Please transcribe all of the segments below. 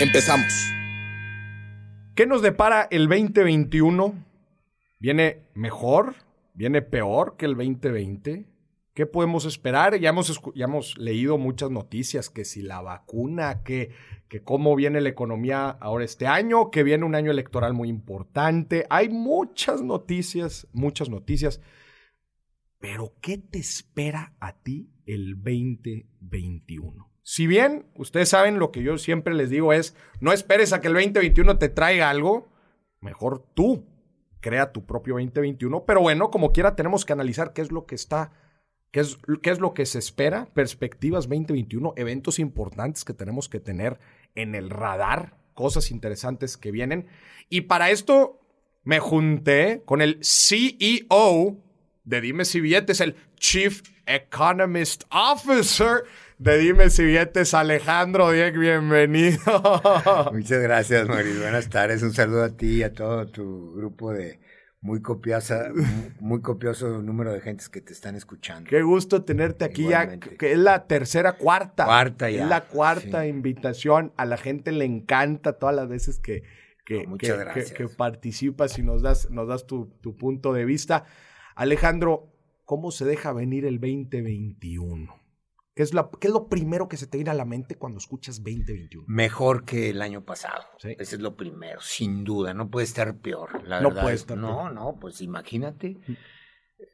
Empezamos. ¿Qué nos depara el 2021? ¿Viene mejor? ¿Viene peor que el 2020? ¿Qué podemos esperar? Ya hemos, ya hemos leído muchas noticias, que si la vacuna, que, que cómo viene la economía ahora este año, que viene un año electoral muy importante. Hay muchas noticias, muchas noticias. Pero ¿qué te espera a ti el 2021? Si bien ustedes saben lo que yo siempre les digo es, no esperes a que el 2021 te traiga algo, mejor tú crea tu propio 2021, pero bueno, como quiera tenemos que analizar qué es lo que está, qué es, qué es lo que se espera, perspectivas 2021, eventos importantes que tenemos que tener en el radar, cosas interesantes que vienen. Y para esto me junté con el CEO de Dime si Billetes, el Chief Economist Officer de Dime si Billetes, Alejandro Dieg, bienvenido. Muchas gracias, Mauricio. Buenas tardes. Un saludo a ti y a todo tu grupo de muy copiosa, muy copioso número de gentes que te están escuchando. Qué gusto tenerte aquí ya, que es la tercera, cuarta. Cuarta ya. Es la cuarta invitación. A la gente le encanta todas las veces que, que, que, participas y nos das, nos das tu, tu punto de vista. Alejandro, ¿cómo se deja venir el 2021? ¿Qué es, ¿Qué es lo primero que se te viene a la mente cuando escuchas 2021? Mejor que el año pasado. Ese es lo primero, sin duda. No puede estar peor. La no puede estar No, peor. no, pues imagínate.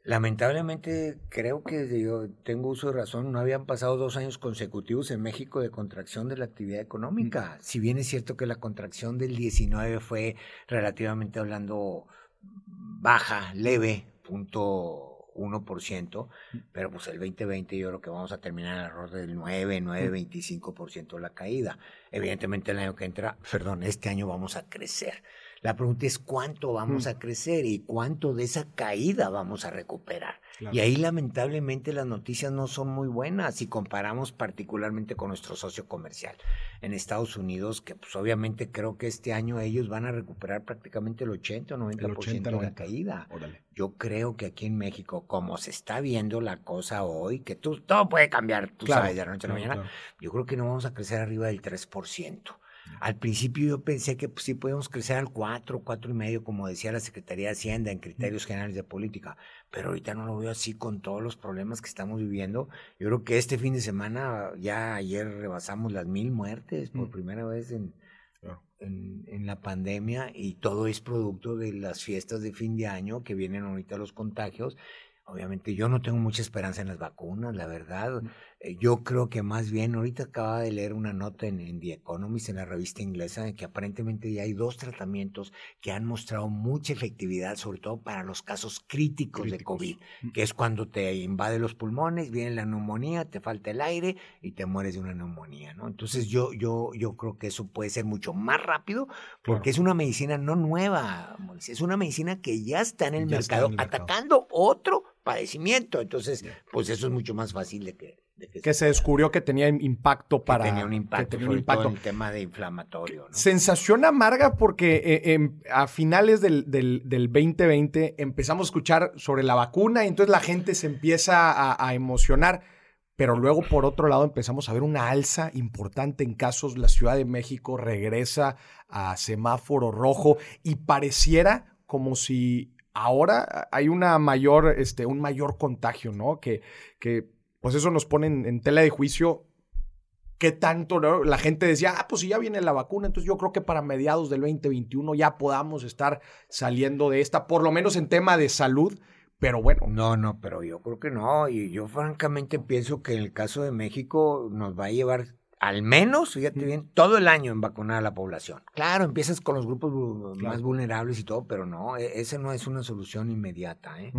Lamentablemente, creo que yo tengo uso de razón, no habían pasado dos años consecutivos en México de contracción de la actividad económica. Si bien es cierto que la contracción del 19 fue relativamente hablando baja, leve, punto 1%, pero pues el 2020 yo creo que vamos a terminar el error del 9, 9, 25% de la caída. Evidentemente el año que entra, perdón, este año vamos a crecer. La pregunta es cuánto vamos a crecer y cuánto de esa caída vamos a recuperar. Y ahí lamentablemente las noticias no son muy buenas si comparamos particularmente con nuestro socio comercial en Estados Unidos, que pues obviamente creo que este año ellos van a recuperar prácticamente el 80 o 90% de la caída. Yo creo que aquí en México, como se está viendo la cosa hoy, que tú, todo puede cambiar, tú sabes, de la noche a la mañana, yo creo que no vamos a crecer arriba del 3%. Al principio yo pensé que pues, sí podíamos crecer al 4, 4 y medio, como decía la Secretaría de Hacienda en criterios generales de política, pero ahorita no lo veo así con todos los problemas que estamos viviendo. Yo creo que este fin de semana, ya ayer rebasamos las mil muertes por mm. primera vez en, en, en, la pandemia y todo es producto de las fiestas de fin de año que vienen ahorita los contagios Obviamente yo no tengo mucha esperanza en las vacunas, la verdad. Eh, yo creo que más bien, ahorita acaba de leer una nota en, The Economist, en la revista inglesa, de que aparentemente ya hay dos tratamientos que han mostrado mucha efectividad, sobre todo para los casos críticos, de COVID, mm. que es cuando te invade los pulmones, viene la neumonía, te falta el aire y te mueres de una neumonía, ¿no? Entonces yo, yo, yo creo que eso puede ser mucho más rápido porque es una medicina no nueva, es una medicina que ya está en el, mercado, atacando otro padecimiento. Entonces, pues eso es mucho más fácil de que... que, se descubrió que tenía impacto para... Que tenía un impacto, tenía un impacto. en el tema de inflamatorio. Sensación amarga porque eh, em, a finales del, del, 2020 empezamos a escuchar sobre la vacuna y entonces la gente se empieza a, a emocionar. Pero luego, por otro lado, empezamos a ver una alza importante en casos. La Ciudad de México regresa a semáforo rojo y pareciera como si ahora hay una mayor, este, un mayor contagio, ¿no? Que, que pues eso nos pone en, tela de juicio qué tanto la gente decía, ah, pues si ya viene la vacuna, entonces yo creo que para mediados del 2021 ya podamos estar saliendo de esta, por lo menos en tema de salud. Pero bueno. No, no, pero yo creo que no. Y yo francamente pienso que en el caso de México nos va a llevar al menos, fíjate bien, todo el año en vacunar a la población. Claro, empiezas con los grupos más vulnerables y todo, pero no, e, esa no es una solución inmediata. ¿eh?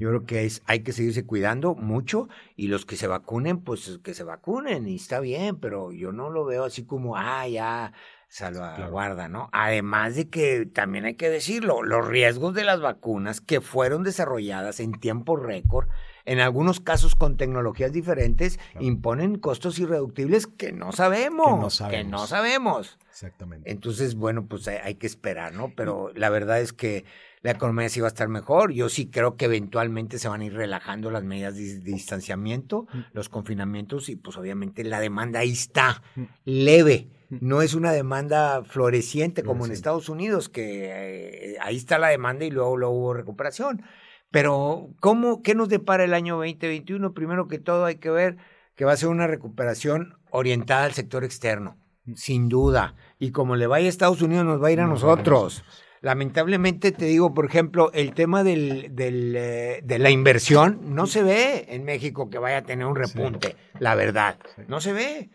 Yo creo que es, hay que seguirse cuidando mucho y los que se vacunen, pues que se vacunen y está bien, pero yo no lo veo así como, ah, ya, salvaguarda, ¿no? Además de que también hay que decirlo, los riesgos de las vacunas que fueron desarrolladas en tiempo récord, en algunos casos con tecnologías diferentes, imponen costos irreductibles que no sabemos, que no sabemos. Que no sabemos. Exactamente. Entonces, bueno, pues hay, que esperar, ¿no? Pero la verdad es que la economía sí va a estar mejor. Yo sí creo que eventualmente se van a ir relajando las medidas de, distanciamiento, mm. los confinamientos y pues obviamente la demanda ahí está, mm. leve. Mm. No es una demanda floreciente como en Estados Unidos, que eh, ahí está la demanda y luego, luego hubo recuperación. Pero, ¿cómo, ¿qué nos depara el año 2021? Primero que todo hay que ver que va a ser una recuperación orientada al sector externo, sin duda. Y como le vaya a Estados Unidos, nos va a ir a nosotros. Lamentablemente te digo, por ejemplo, el tema del, del, eh, de la inversión no se ve en México que vaya a tener un repunte, la verdad, no se ve.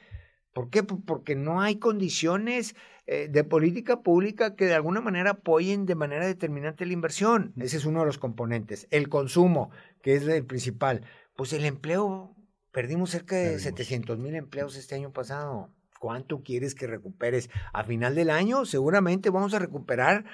¿Por qué? Porque no hay condiciones eh, de política pública que de alguna manera apoyen de manera determinante la inversión. Ese es uno de los componentes. El consumo, que es el principal. Pues el empleo, perdimos cerca de 700 mil empleos este año pasado. ¿Cuánto quieres que recuperes? A final del año seguramente vamos a recuperar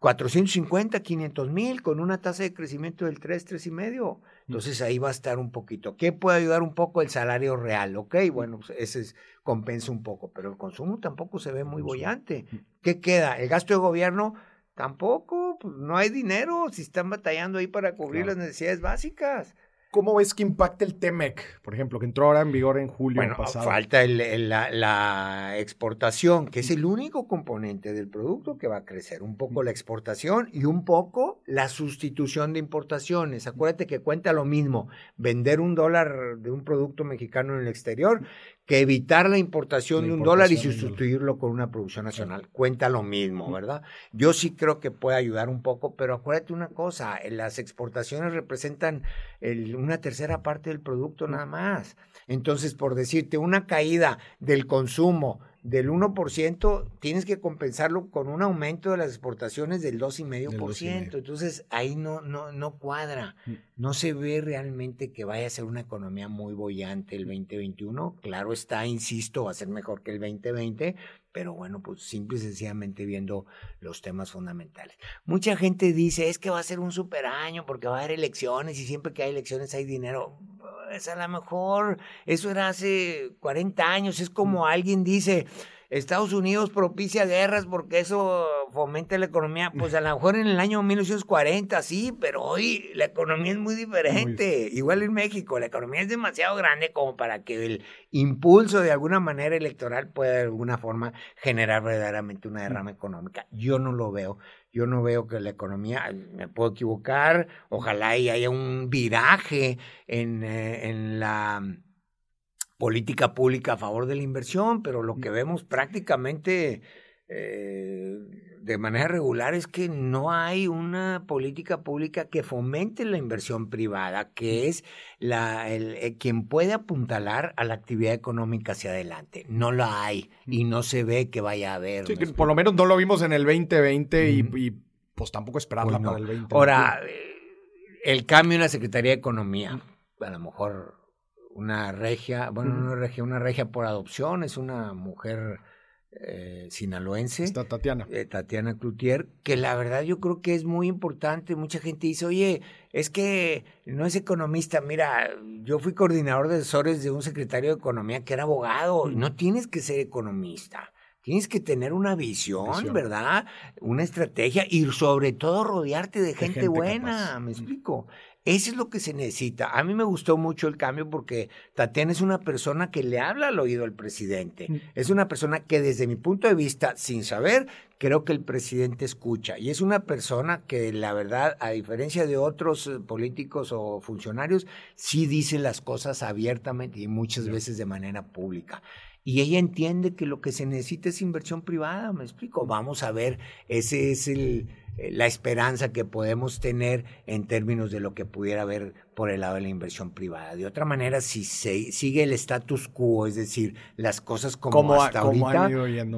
450, 500 mil con una tasa de crecimiento del 3, 3 y medio. Entonces ahí va a estar un poquito. ¿Qué puede ayudar un poco el salario real? Ok, bueno, pues ese es, compensa un poco, pero el consumo tampoco se ve muy bollante. ¿Qué queda? El gasto de gobierno tampoco, pues no hay dinero si están batallando ahí para cubrir las necesidades básicas. ¿Cómo ves que impacta el TEMEC, por ejemplo, que entró ahora en vigor en julio bueno, pasado? Falta la, exportación, que es el único componente del producto que va a crecer. Un poco la exportación y un poco la sustitución de importaciones. Acuérdate que cuenta lo mismo vender un dólar de un producto mexicano en el exterior que evitar la importación, de un dólar y sustituirlo con una producción nacional. Cuenta lo mismo, ¿verdad? Yo sí creo que puede ayudar un poco, pero acuérdate una cosa, las exportaciones representan una tercera parte del producto nada más. Entonces, por decirte, una caída del consumo del 1%, tienes que compensarlo con un aumento de las exportaciones del 2,5%. Entonces, ahí no, no, no cuadra. Mm. No se ve realmente que vaya a ser una economía muy bollante el 2021. Claro está, insisto, va a ser mejor que el 2020, pero bueno, pues simple y sencillamente viendo los temas fundamentales. Mucha gente dice, es que va a ser un super año porque va a haber elecciones y siempre que hay elecciones hay dinero. Es a lo mejor, eso era hace 40 años, es como alguien dice, Estados Unidos propicia guerras porque eso fomenta la economía. Pues a lo mejor en el año 1940, sí, pero hoy la economía es muy diferente. Igual en México, la economía es demasiado grande como para que el impulso de alguna manera electoral pueda de alguna forma generar verdaderamente una derrama económica. Yo no lo veo. Yo no veo que la economía, me puedo equivocar, ojalá y haya un viraje en, eh, en la política pública a favor de la inversión, pero lo que vemos prácticamente eh, de manera regular es que no hay una política pública que fomente la inversión privada, que es la, el, eh, quien puede apuntalar a la actividad económica hacia adelante. No la hay y no se ve que vaya a haber. por lo menos no lo vimos en el 2020 y, pues tampoco esperarla pues para el 2020. Ahora, eh, el cambio en la Secretaría de Economía, a lo mejor una regia, bueno, no regia, una regia por adopción, es una mujer eh, sinaloense. Está Tatiana. Eh, Tatiana Cloutier, que la verdad yo creo que es muy importante. Mucha gente dice, oye, es que no es economista. Mira, yo fui coordinador de asesores de un secretario de Economía que era abogado. No tienes que ser economista. Tienes que tener una visión, ¿verdad? Una estrategia y sobre todo rodearte de, gente, buena, ¿me explico? Eso es lo que se necesita. A mí me gustó mucho el cambio porque Tatiana es una persona que le habla al oído al presidente. Mm. Es una persona que desde mi punto de vista, sin saber, creo que el presidente escucha. Y es una persona que la verdad, a diferencia de otros eh, políticos o funcionarios, sí dice las cosas abiertamente y muchas veces de manera pública. Y ella entiende que lo que se necesita es inversión privada, me explico. Vamos a ver, ese es el, la esperanza que podemos tener en términos de lo que pudiera haber por el lado de la inversión privada. De otra manera, si se sigue el status quo, es decir, las cosas como hasta ahorita,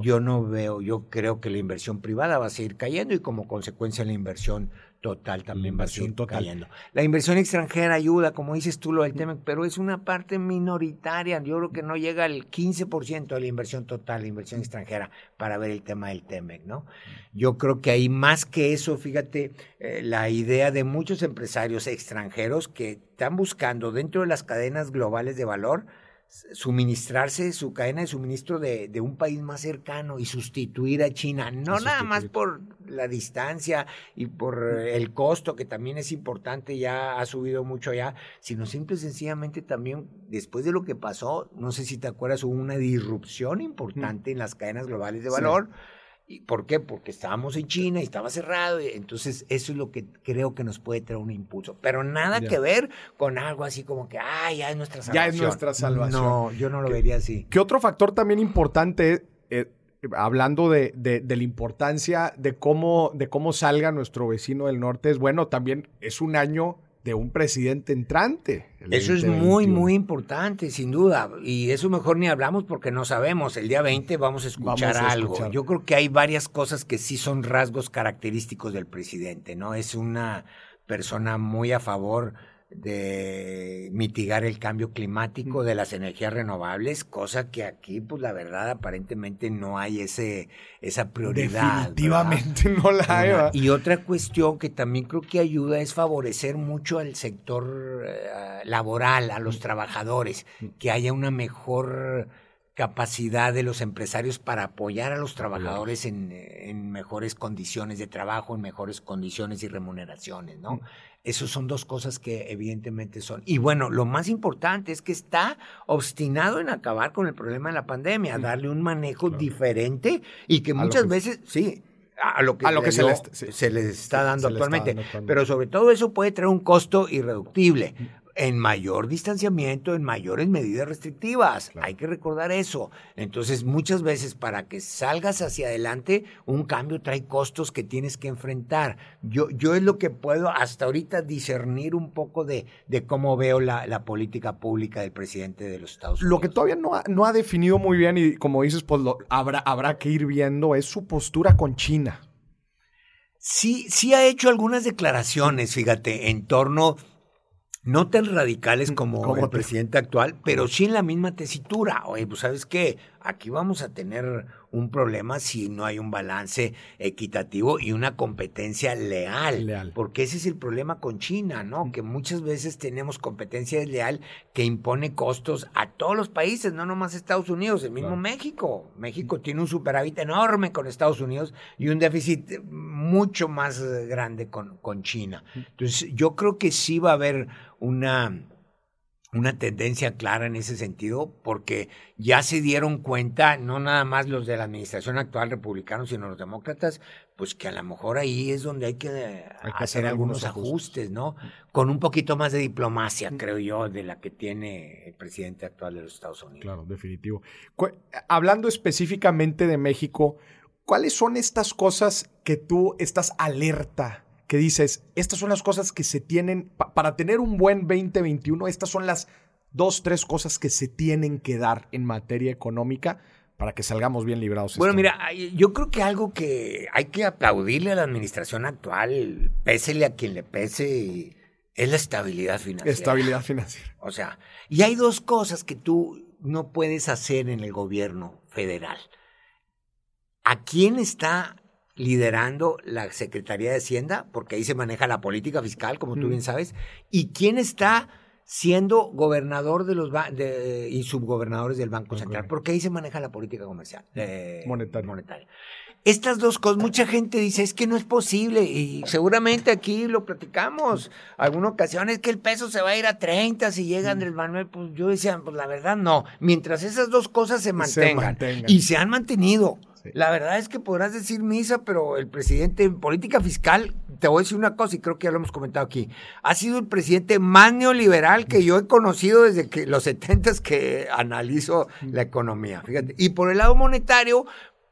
yo no veo, yo creo que la inversión privada va a seguir cayendo y como consecuencia la inversión total también va a total. cayendo. La inversión extranjera ayuda, como dices tú, lo del tema, pero es una parte minoritaria. Yo creo que no llega al 15% de la inversión total, la inversión extranjera, para ver el tema del TEMEC, ¿no? Yo creo que hay más que eso, fíjate, eh, la idea de muchos empresarios extranjeros que están buscando dentro de las cadenas globales de valor suministrarse su cadena de suministro de, de, un país más cercano y sustituir a China, no nada más por la distancia y por el costo, que también es importante, ya ha subido mucho allá, sino simple y sencillamente también, después de lo que pasó, no sé si te acuerdas, hubo una disrupción importante en las cadenas globales de valor. Sí. ¿Y ¿Por qué? Porque estábamos en China y estaba cerrado. Y entonces, eso es lo que creo que nos puede traer un impulso. Pero nada Ya. que ver con algo así como que, ah, ya es nuestra salvación. Ya es nuestra salvación. No, yo no lo ¿Qué- vería así. ¿Qué otro factor también importante, eh, hablando de, de- de la importancia de cómo, de cómo salga nuestro vecino del norte, es bueno, también es un año de un presidente entrante. Eso es 2021. muy, muy importante, sin duda. Y eso mejor ni hablamos porque no sabemos. El día 20 vamos a escuchar Vamos a algo. escuchar. Yo creo que hay varias cosas que sí son rasgos característicos del presidente, ¿no? Es una persona muy a favor de mitigar el cambio climático de las energías renovables, cosa que aquí, pues la verdad, aparentemente no hay ese, esa prioridad. ¿verdad? Definitivamente no la hay. Y otra cuestión que también creo que ayuda es favorecer mucho al sector eh, laboral, a los trabajadores, que haya una mejor capacidad de los empresarios para apoyar a los trabajadores en, en mejores condiciones de trabajo, en mejores condiciones y remuneraciones, ¿no? Esas son dos cosas que evidentemente son. Y bueno, lo más importante es que está obstinado en acabar con el problema de la pandemia, darle un manejo Claro. diferente y que A muchas que- veces, sí, a lo que, A lo que se dio- le se les está dando actualmente. Pero sobre todo eso puede traer un costo irreductible en mayor distanciamiento, en mayores medidas restrictivas. Claro. Hay que recordar eso. Entonces, muchas veces para que salgas hacia adelante, un cambio trae costos que tienes que enfrentar. Yo, yo es lo que puedo hasta ahorita discernir un poco de, de cómo veo la, la política pública del presidente de los Estados Unidos. Lo que todavía no ha, no ha definido muy bien y como dices, pues lo, habrá, habrá que ir viendo es su postura con China. Sí, sí ha hecho algunas declaraciones, fíjate, en torno no tan radicales como, ¿Cómo el te- presidente actual, pero sí en la misma tesitura. Oye, pues sabes qué, aquí vamos a tener un problema si no hay un balance equitativo y una competencia leal. Leal. Porque ese es el problema con China, ¿no? Que muchas veces tenemos competencia desleal que impone costos a todos los países, no nomás Estados Unidos, el mismo Claro. México. México tiene un superávit enorme con Estados Unidos y un déficit mucho más eh, grande con, con China. Entonces, yo creo que sí va a haber una, una tendencia clara en ese sentido, porque ya se dieron cuenta, no nada más los de la administración actual republicanos, sino los demócratas, pues que a lo mejor ahí es donde hay que, eh, Hay que hacer hacer algunos algunos ajustes, ¿no? Con un poquito más de diplomacia, creo yo, de la que tiene el presidente actual de los Estados Unidos. Claro, definitivo. Hablando específicamente de México, ¿cuáles son estas cosas que tú estás alerta? Que dices, estas son las cosas que se tienen, pa- para tener un buen 2021, estas son las dos, tres cosas que se tienen que dar en materia económica para que salgamos bien librados. Bueno, este mira, yo creo que algo que hay que aplaudirle a la administración actual, pésele a quien le pese, es la estabilidad financiera. Estabilidad financiera. O sea, y hay dos cosas que tú no puedes hacer en el gobierno federal. ¿A quién está liderando la Secretaría de Hacienda? Porque ahí se maneja la política fiscal, como tú Mm. bien sabes. ¿Y quién está siendo gobernador de los de- y subgobernadores del Banco. Central? Porque ahí se maneja la política comercial. eh, Monetaria. monetaria. Estas dos cosas, mucha gente dice, es que no es posible, y seguramente aquí lo platicamos, alguna ocasión es que el peso se va a ir a 30 si llega Andrés Manuel, pues yo decía, pues la verdad no, mientras esas dos cosas se mantengan, mantengan. y se han mantenido. Sí. La verdad es que podrás decir misa, pero el presidente en política fiscal, te voy a decir una cosa y creo que ya lo hemos comentado aquí, ha sido el presidente más neoliberal que yo he conocido desde que los 70 que analizo la economía. Fíjate. Y por el lado monetario,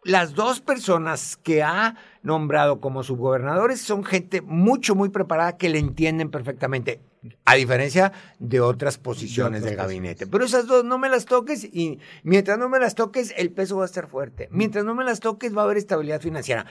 las dos personas que ha nombrado como subgobernadores son gente mucho, muy preparada que le entienden perfectamente. A diferencia de otras posiciones del gabinete. Pero esas dos no me las toques y mientras no me las toques, el peso va a estar fuerte. Mientras no me las toques, va a haber estabilidad financiera.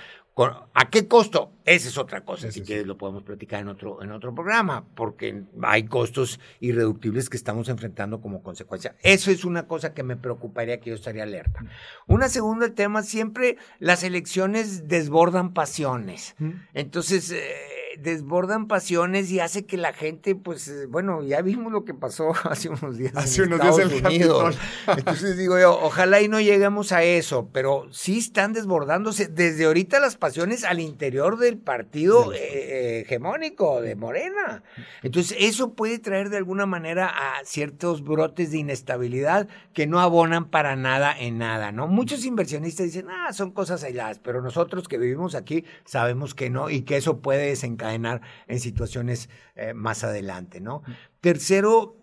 ¿A qué costo? Esa es otra cosa. si quieres, lo podemos platicar en otro, en otro programa, porque hay costos irreductibles que estamos enfrentando como consecuencia. Eso es una cosa que me preocuparía que yo estaría alerta. Una segunda tema, siempre las elecciones desbordan pasiones. Entonces, eh, desbordan pasiones y hace que la gente, pues, eh, bueno, ya vimos lo que pasó hace unos días. Hace unos días el Unidos. Entonces digo yo, ojalá y no lleguemos a eso, pero sí están desbordándose desde ahorita las pasiones al interior del partido eh, hegemónico de Morena. Entonces, eso puede traer de alguna manera a ciertos brotes de inestabilidad que no abonan para nada en nada, ¿no? Muchos inversionistas dicen, ah, son cosas aisladas, pero nosotros que vivimos aquí sabemos que no y que eso puede desencadenar en situaciones eh, más adelante, ¿no? Tercero,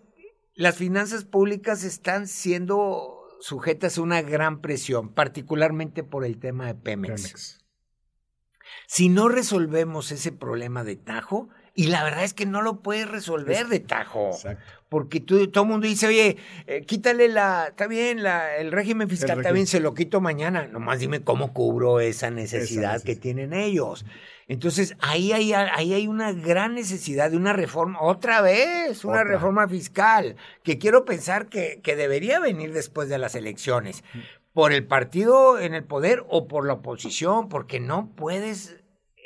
las finanzas públicas están siendo sujetas a una gran presión, particularmente por el tema de Pemex. Si no resolvemos ese problema de tajo, y la verdad es que no lo puedes resolver de tajo. Porque tú, todo el mundo dice, oye, eh, quítale la, está bien, la, el régimen fiscal, está bien, se lo quito mañana. Nomás dime cómo cubro esa necesidad, que tienen ellos. Entonces, ahí hay, ahí hay una gran necesidad de una reforma, otra vez, una reforma fiscal, que quiero pensar que, que debería venir después de las elecciones, por el partido en el poder o por la oposición, porque no puedes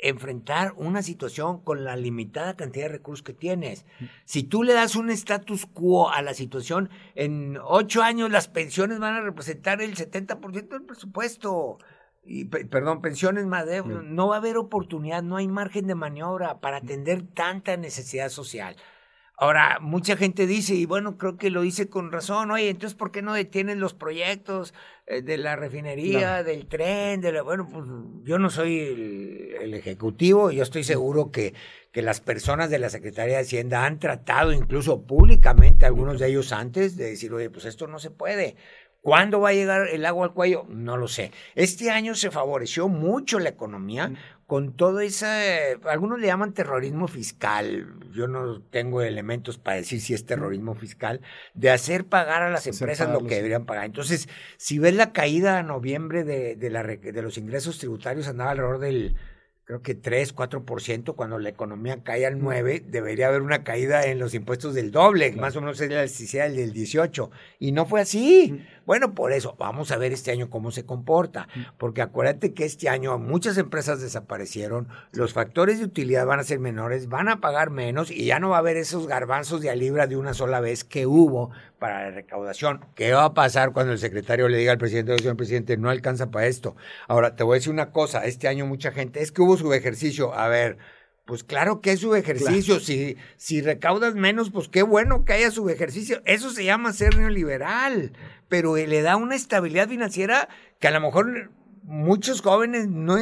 enfrentar una situación con la limitada cantidad de recursos que tienes. Si tú le das un status quo a la situación, en ocho años las pensiones van a representar el 70% del presupuesto y, perdón, pensiones más de, no va a haber oportunidad, no hay margen de maniobra para atender tanta necesidad social. Ahora, mucha gente dice, y bueno, creo que lo dice con razón, oye, entonces, ¿por qué no detienen los proyectos eh, de la refinería, del tren? De la... Bueno, pues yo no soy el, el ejecutivo, yo estoy seguro que, que las personas de la Secretaría de Hacienda han tratado incluso públicamente, algunos de ellos antes, de decir, oye, pues esto no se puede. ¿Cuándo va a llegar el agua al cuello? No lo sé. Este año se favoreció mucho la economía con todo ese, algunos le llaman terrorismo fiscal, yo no tengo elementos para decir si es terrorismo fiscal, de hacer pagar a las empresas lo que deberían pagar. Entonces, si ves la caída a noviembre de, de, la, de los ingresos tributarios, andaba alrededor del creo que 3, 4%, cuando la economía cae al 9, debería haber una caída en los impuestos del doble, más o menos sería el del 18. Y no fue así. Bueno, por eso, vamos a ver este año cómo se comporta, porque acuérdate que este año muchas empresas desaparecieron, los factores de utilidad van a ser menores, van a pagar menos y ya no va a haber esos garbanzos de a libra de una sola vez que hubo para la recaudación. ¿Qué va a pasar cuando el secretario le diga al presidente, señor presidente, no alcanza para esto? Ahora, te voy a decir una cosa, este año mucha gente, es que hubo su ejercicio, a ver, pues claro que es su ejercicio. Si, si recaudas menos, pues qué bueno que haya su ejercicio. Eso se llama ser neoliberal pero le da una estabilidad financiera que a lo mejor muchos jóvenes no,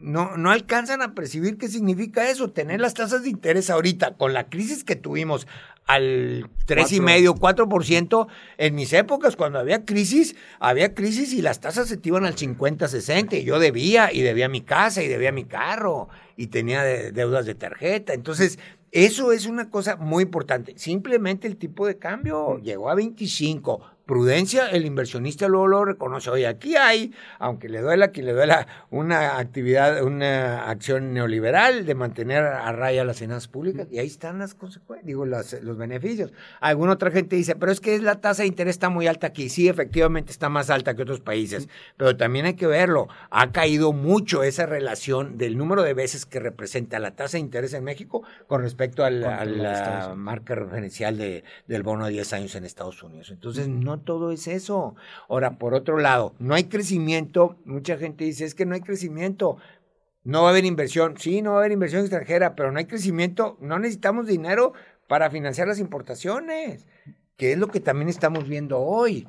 no, no, alcanzan a percibir qué significa eso, tener las tasas de interés ahorita, con la crisis que tuvimos al tres y medio, cuatro por ciento, en mis épocas, cuando había crisis, había crisis y las tasas se te iban al 50, 60, y yo debía, y debía mi casa, y debía mi carro, y tenía deudas de tarjeta. Entonces, eso es una cosa muy importante. Simplemente el tipo de cambio llegó a 25 prudencia, el inversionista luego lo reconoce. Oye, aquí hay, aunque le duela que le duela, una actividad, una acción neoliberal de mantener a raya las finanzas públicas y ahí están las consecuencias, digo, los beneficios. Alguna otra gente dice, pero es que la tasa de interés está muy alta aquí. Sí, efectivamente está más alta que otros países, pero también hay que verlo. Ha caído mucho esa relación del número de veces que representa la tasa de interés en México con respecto a la, marca referencial de, del bono de 10 años en Estados Unidos. Entonces, no todo es eso. Ahora, por otro lado, no hay crecimiento. Mucha gente dice, es que no hay crecimiento. No va a haber inversión. Sí, no va a haber inversión extranjera, pero no hay crecimiento. No necesitamos dinero para financiar las importaciones, que es lo que también estamos viendo hoy.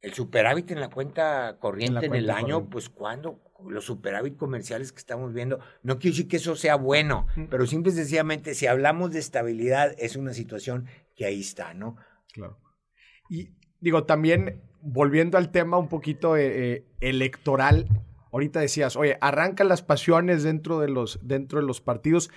El superávit en la cuenta corriente en, el año, pues cuando los superávit comerciales que estamos viendo, no quiero decir que eso sea bueno, pero simple y sencillamente, si hablamos de estabilidad, es una situación que ahí está, ¿no? Claro. Y digo, también volviendo al tema un poquito eh, eh, electoral, ahorita decías, oye, arrancan las pasiones dentro de los, dentro de los partidos.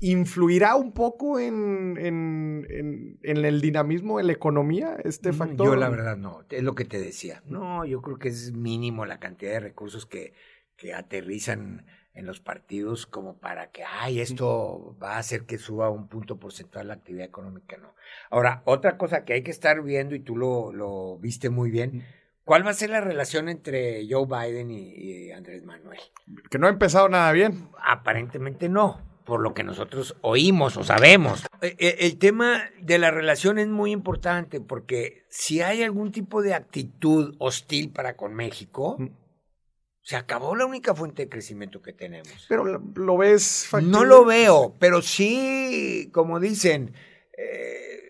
¿Influirá un poco en, en, el dinamismo de la economía este mm, factor? Yo la verdad no, es lo que te decía. No, yo creo que es mínimo la cantidad de recursos que, que aterrizan en los partidos como para que, ay, esto va a hacer que suba un punto porcentual la actividad económica, no. Ahora, otra cosa que hay que estar viendo, y tú lo, lo viste muy bien, ¿cuál va a ser la relación entre Joe Biden y Andrés Manuel? Que no ha empezado nada bien. Aparentemente no por lo que nosotros oímos o sabemos. E, e, el, tema de la relación es muy importante porque si hay algún tipo de actitud hostil para con México, mm. Se acabó la única fuente de crecimiento que tenemos. Pero lo, ves No lo veo, pero sí, como dicen, eh,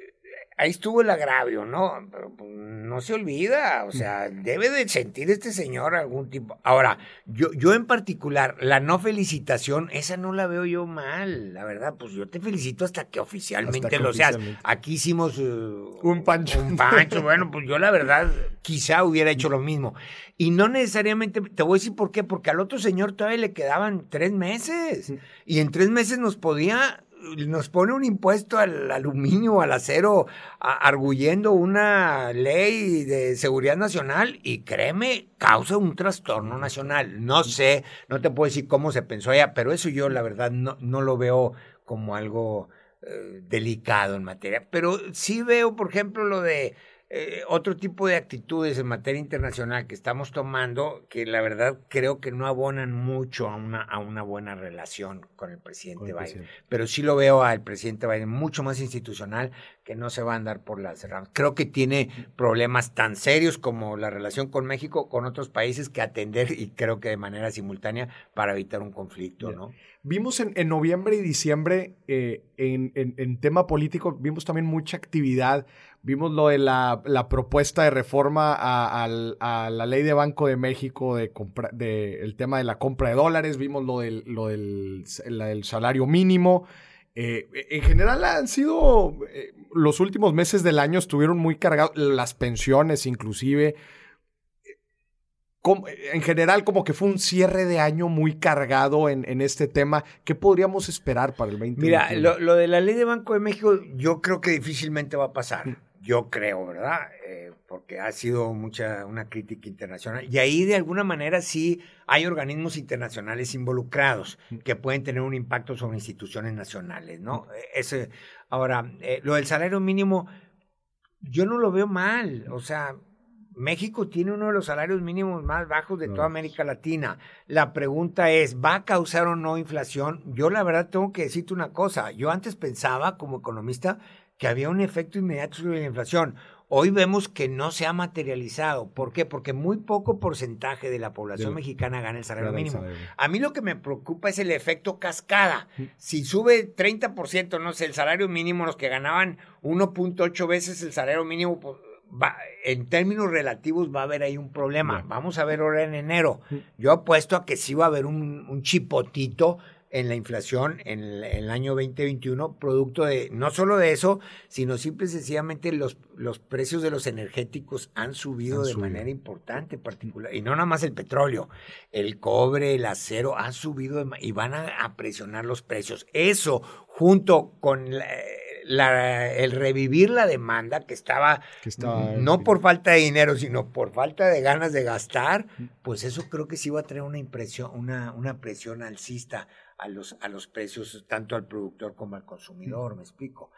ahí estuvo el agravio, ¿no? Pero pues, no se olvida, o sea, debe de sentir este señor algún tipo. Ahora, yo, yo en particular, la no felicitación, esa no la veo yo mal, la verdad, pues yo te felicito hasta que oficialmente lo seas. Aquí hicimos uh, un pancho. Un pancho, bueno, pues yo la verdad quizá hubiera hecho lo mismo. Y no necesariamente, te voy a decir por qué, porque al otro señor todavía le quedaban tres meses. Y en tres meses nos podía nos pone un impuesto al aluminio, al acero, arguyendo una ley de seguridad nacional y créeme, causa un trastorno nacional. No sé, no te puedo decir cómo se pensó allá, pero eso yo la verdad no, no lo veo como algo eh, delicado en materia. Pero sí veo, por ejemplo, lo de eh, otro tipo de actitudes en materia internacional que estamos tomando que la verdad creo que no abonan mucho a una, a una buena relación con el presidente Biden. Pero sí lo veo al presidente Biden mucho más institucional que no se va a andar por las ramas. Creo que tiene problemas tan serios como la relación con México, con otros países que atender y creo que de manera simultánea para evitar un conflicto, ¿no? Vimos en, en, noviembre y diciembre eh, en, en, en, tema político, vimos también mucha actividad Vimos lo de la, propuesta de reforma a, la ley de Banco de México de, de, el tema de la compra de dólares. Vimos lo del, lo del, salario mínimo. Eh, en general han sido, eh, los últimos meses del año estuvieron muy cargados, las pensiones inclusive. en general, como que fue un cierre de año muy cargado en, este tema. ¿Qué podríamos esperar para el 2021? Mira, lo, lo, de la ley de Banco de México, yo creo que difícilmente va a pasar yo creo, ¿verdad? Eh, porque ha sido mucha una crítica internacional. Y ahí de alguna manera sí hay organismos internacionales involucrados que pueden tener un impacto sobre instituciones nacionales, ¿no? E, ese, ahora, eh, lo del salario mínimo, yo no lo veo mal. O sea, México tiene uno de los salarios mínimos más bajos de toda América Latina. La pregunta es, ¿va a causar o no inflación? Yo la verdad tengo que decirte una cosa. Yo antes pensaba como economista que había un efecto inmediato sobre la inflación. Hoy vemos que no se ha materializado. ¿Por qué? Porque muy poco porcentaje de la población mexicana gana el salario mínimo. A mí lo que me preocupa es el efecto cascada. Si sube 30%, no sé, el salario mínimo, los que ganaban 1.8 veces el salario mínimo, pues, va, en términos relativos va a haber ahí un problema. Vamos a ver ahora en enero. Yo apuesto a que sí va a haber un, un chipotito en la inflación en el, año 2021, producto de no solo de eso, sino simple y sencillamente los, los precios de los energéticos han subido de manera importante, particular, y no nada más el petróleo, el cobre, el acero han subido y van a, presionar los precios. Eso, junto con la, el revivir la demanda que estaba, no por falta de dinero, sino por falta de ganas de gastar, pues eso creo que sí va a traer una impresión, una, una presión alcista a los, a los precios, tanto al productor como al consumidor, me explico.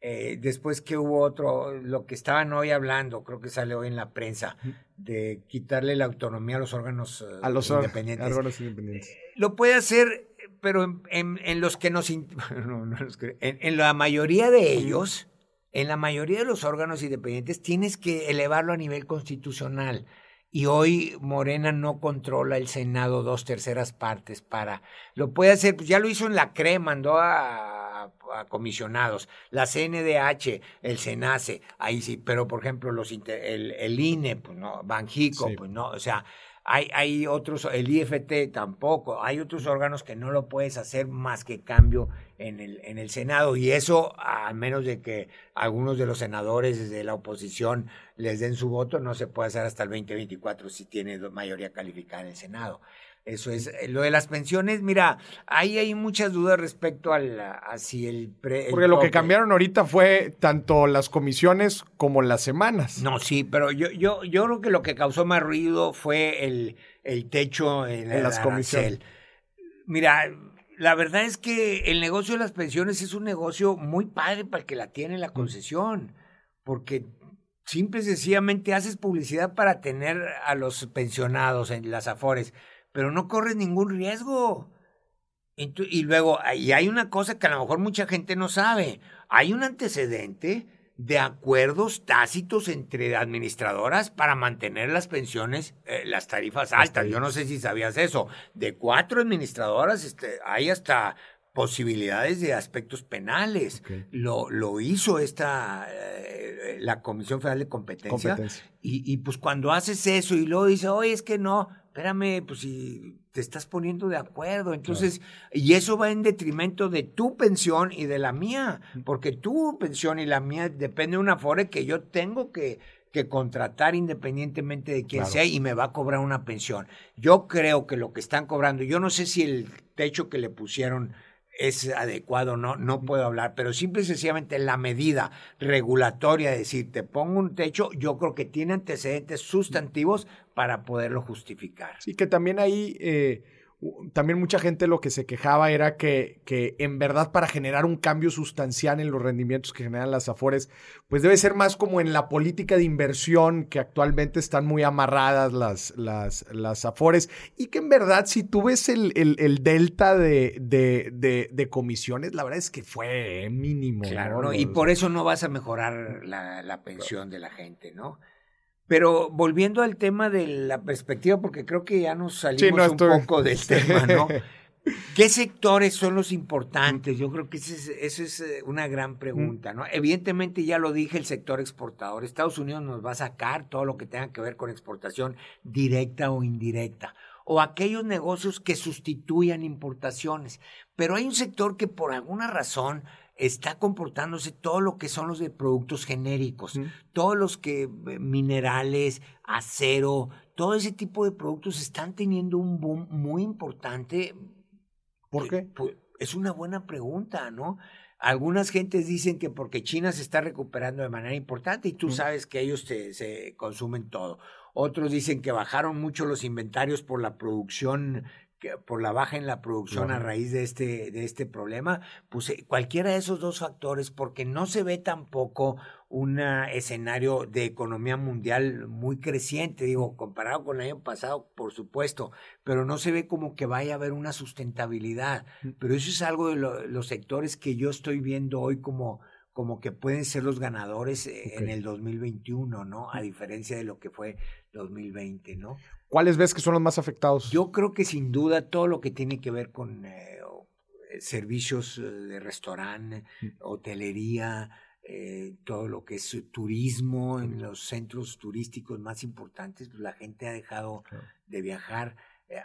Eh, después que hubo otro, lo que estaban hoy hablando, creo que sale hoy en la prensa, de quitarle la autonomía a los órganos, eh, a los independientes. Órganos independientes. Eh, lo puede hacer, pero en, en, los que nos... No, no en, en, la mayoría de ellos, en la mayoría de los órganos independientes, tienes que elevarlo a nivel constitucional. Y hoy Morena no controla el Senado dos terceras partes para... Lo puede hacer, pues ya lo hizo en la CRE, mandó a, a comisionados, la CNDH, el SENACE, ahí sí, pero por ejemplo los el, el INE, pues no, Banjico, pues no, o sea, hay, hay otros, el IFT tampoco, hay otros órganos que no lo puedes hacer más que cambio en el, en el Senado. Y eso, a menos de que algunos de los senadores de la oposición les den su voto, no se puede hacer hasta el 2024 si tiene mayoría calificada en el Senado. Eso es. Eh, lo de las pensiones, mira, ahí hay muchas dudas respecto a si el... Porque lo que cambiaron ahorita fue tanto las comisiones como las semanas. No, sí, pero yo, yo, yo creo que lo que causó más ruido fue el, el techo en, las comisiones. Mira, la verdad es que el negocio de las pensiones es un negocio muy padre para el que la tiene la concesión, porque simple y sencillamente haces publicidad para tener a los pensionados en las afores pero no corres ningún riesgo. Y luego, y hay una cosa que a lo mejor mucha gente no sabe. Hay un antecedente de acuerdos tácitos entre administradoras para mantener las pensiones, eh, las tarifas altas. Yo no sé si sabías eso. De cuatro administradoras este, hay hasta posibilidades de aspectos penales. Lo, lo hizo esta eh, la Comisión Federal de Competencia. Y, y, pues cuando haces eso y luego dice, oye, es que no, espérame, pues si te estás poniendo de acuerdo, entonces, y eso va en detrimento de tu pensión y de la mía, porque tu pensión y la mía depende de una FORE que yo tengo que, que contratar independientemente de quién sea y me va a cobrar una pensión. Yo creo que lo que están cobrando, yo no sé si el techo que le pusieron es adecuado, no, no puedo hablar, pero simple y sencillamente la medida regulatoria de decir, te pongo un techo, yo creo que tiene antecedentes sustantivos para poderlo justificar. Sí, que también ahí eh, también mucha gente lo que se quejaba era que, que, en verdad para generar un cambio sustancial en los rendimientos que generan las Afores, pues debe ser más como en la política de inversión que actualmente están muy amarradas las, las, las Afores y que en verdad si tú ves el, el, delta de, de, de, comisiones, la verdad es que fue mínimo. Claro, y por eso no vas a mejorar la, la pensión de la gente, ¿no? Pero volviendo al tema de la perspectiva, porque creo que ya nos salimos un poco del tema, ¿no? ¿Qué sectores son los importantes? Yo creo que esa es, eh, una gran pregunta, ¿no? Evidentemente, ya lo dije, el sector exportador. Estados Unidos nos va a sacar todo lo que tenga que ver con exportación directa o indirecta, o aquellos negocios que sustituyan importaciones. Pero hay un sector que por alguna razón está comportándose todo lo que son los de productos genéricos, todos los que eh, minerales, acero, todo ese tipo de productos están teniendo un boom muy importante. ¿Por qué? Pues, es una buena pregunta, ¿no? Algunas gentes dicen que porque China se está recuperando de manera importante y tú sabes que ellos se consumen todo. Otros dicen que bajaron mucho los inventarios por la producción por la baja en la producción a raíz de este, de este problema, pues eh, cualquiera de esos dos factores, porque no se ve tampoco un escenario de economía mundial muy creciente, digo, comparado con el año pasado, por supuesto, pero no se ve como que vaya a haber una sustentabilidad. Mm. Pero eso es algo de los sectores que yo estoy viendo hoy como, como que pueden ser los ganadores eh, en el 2021, ¿no? A diferencia de lo que fue 2020, ¿no? ¿Cuáles ves que son los más afectados? Yo creo que sin duda todo lo que tiene que ver con eh, eh, servicios eh, de restaurante, mm. hotelería, todo lo que es turismo en los centros turísticos más importantes, pues la gente ha dejado de viajar.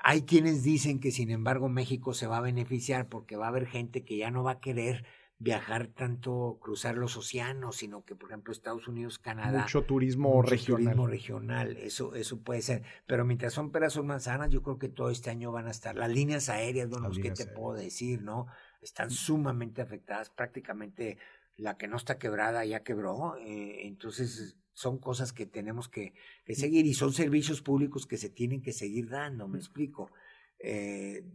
hay quienes dicen que sin embargo México se va a beneficiar porque va a haber gente que ya no va a querer viajar tanto, cruzar los océanos, sino que, por ejemplo, Estados Unidos, Canadá. Mucho turismo regional. Turismo regional, eso, eso puede ser. Pero mientras son peras o manzanas, yo creo que todo este año van a estar. Las líneas aéreas, bueno, pues, ¿qué te puedo decir, no? Están sumamente afectadas. Prácticamente la que no está quebrada ya quebró. Eh, entonces, son cosas que tenemos que, que, seguir y son servicios públicos que se tienen que seguir dando, me explico. Eh,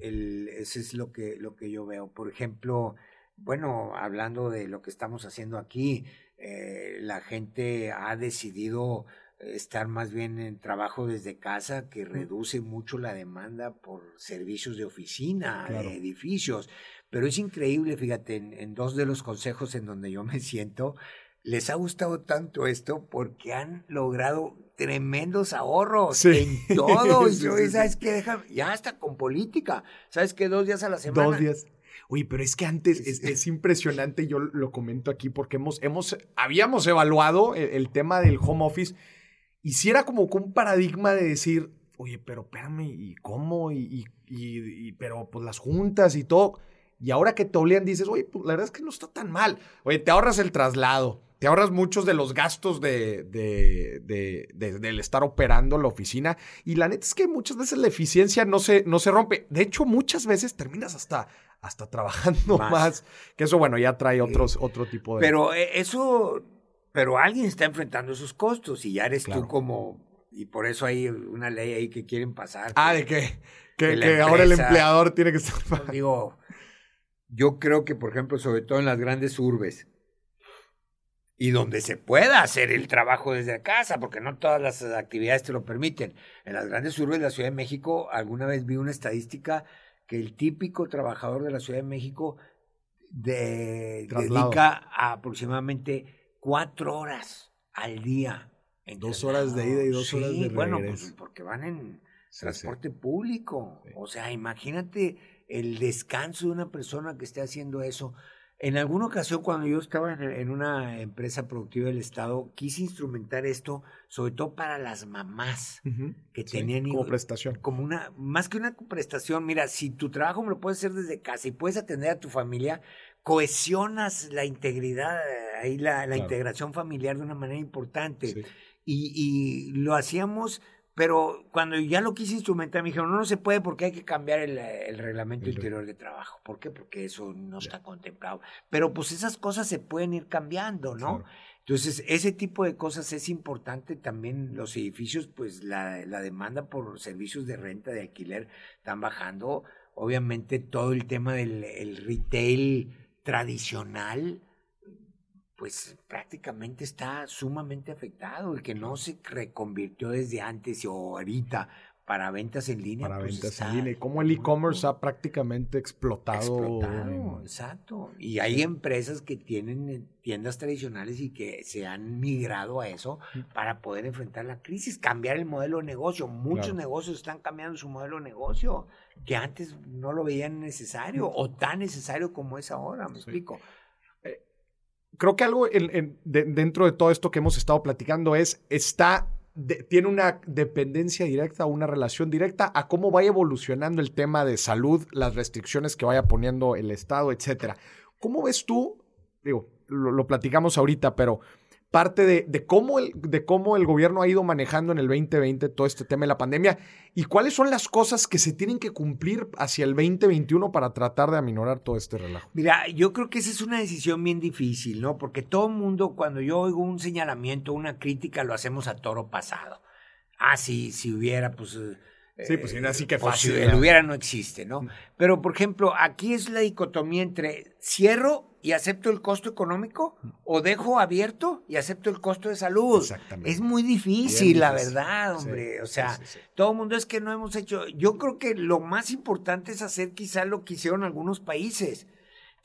el, ese es lo que, lo que yo veo. Por ejemplo, bueno, hablando de lo que estamos haciendo aquí, eh, la gente ha decidido estar más bien en trabajo desde casa, que reduce mucho la demanda por servicios de oficina, de edificios. Pero es increíble, fíjate, en, dos de los consejos en donde yo me siento, les ha gustado tanto esto porque han logrado tremendos ahorros en todo. y ¿sabes qué? Deja, ya hasta con política. ¿Sabes qué? Dos días a la semana. Dos días. Oye, pero es que antes es, impresionante, yo lo comento aquí, porque hemos, hemos, habíamos evaluado el, tema del home office y si era como un paradigma de decir, oye, pero espérame, ¿y cómo? Y, y, pero pues las juntas y todo. y ahora que te obligan dices, oye, pues la verdad es que no está tan mal. Oye, te ahorras el traslado, te ahorras muchos de los gastos de, de, del estar operando la oficina. Y la neta es que muchas veces la eficiencia no se, no se rompe. De hecho, muchas veces terminas hasta, hasta trabajando más. Que eso, bueno, ya trae otros, otro tipo de... Pero eh, eso, pero alguien está enfrentando esos costos y ya eres tú como... Y por eso hay una ley ahí que quieren pasar. Ah, ¿de? Que, que, ahora el empleador tiene que estar... Digo, yo creo que, por ejemplo, sobre todo en las grandes urbes, y donde se pueda hacer el trabajo desde casa, porque no todas las actividades te lo permiten. En las grandes urbes de la Ciudad de México, alguna vez vi una estadística que el típico trabajador de la Ciudad de México de, dedica aproximadamente cuatro horas al día. En dos horas de ida y dos horas de regreso. Bueno, pues porque van en transporte público. O sea, imagínate el descanso de una persona que esté haciendo eso. En alguna ocasión, cuando yo estaba en, una empresa productiva del Estado, quise instrumentar esto, sobre todo para las mamás que tenían. Como prestación. Como una, más que una prestación, mira, si tu trabajo me lo puedes hacer desde casa y puedes atender a tu familia, cohesionas la integridad, ahí la, la integración familiar de una manera importante. Y, y lo hacíamos pero cuando ya lo quise instrumentar, me dijeron, no, no se puede porque hay que cambiar el, el reglamento interior de trabajo. ¿Por qué? Porque eso no está contemplado. Pero pues esas cosas se pueden ir cambiando, ¿no? Entonces, ese tipo de cosas es importante también. Los edificios, pues la, la demanda por servicios de renta, de alquiler, están bajando. Obviamente todo el tema del el retail tradicional pues prácticamente está sumamente afectado. El que no se reconvirtió desde antes o ahorita para ventas en línea. Para pues ventas en línea. Y cómo el e-commerce ha prácticamente explotado. Explotado, exacto. Y hay empresas que tienen eh, tiendas tradicionales y que se han migrado a eso para poder enfrentar la crisis, cambiar el modelo de negocio. Muchos negocios están cambiando su modelo de negocio, que antes no lo veían necesario o tan necesario como es ahora, me explico creo que algo dentro de todo esto que hemos estado platicando es, está, tiene una dependencia directa, una relación directa a cómo vaya evolucionando el tema de salud, las restricciones que vaya poniendo el Estado, etcétera. ¿Cómo ves tú? Digo, lo platicamos ahorita, pero parte de, cómo el, de cómo el gobierno ha ido manejando en el 2020 todo este tema de la pandemia y cuáles son las cosas que se tienen que cumplir hacia el 2021 para tratar de aminorar todo este relajo. Mira, yo creo que esa es una decisión bien difícil, ¿no? Porque todo el mundo, cuando yo oigo un señalamiento, una crítica, lo hacemos a toro pasado. Ah, sí, si hubiera, pues... Sí, pues así que fácil. Si el hubiera no existe, ¿no? Pero, por ejemplo, aquí es la dicotomía entre cierro y acepto el costo económico o dejo abierto y acepto el costo de salud. Exactamente. Es muy difícil, la verdad, hombre. o sea, todo el mundo es que no hemos hecho. Yo creo que lo más importante es hacer quizá lo que hicieron algunos países.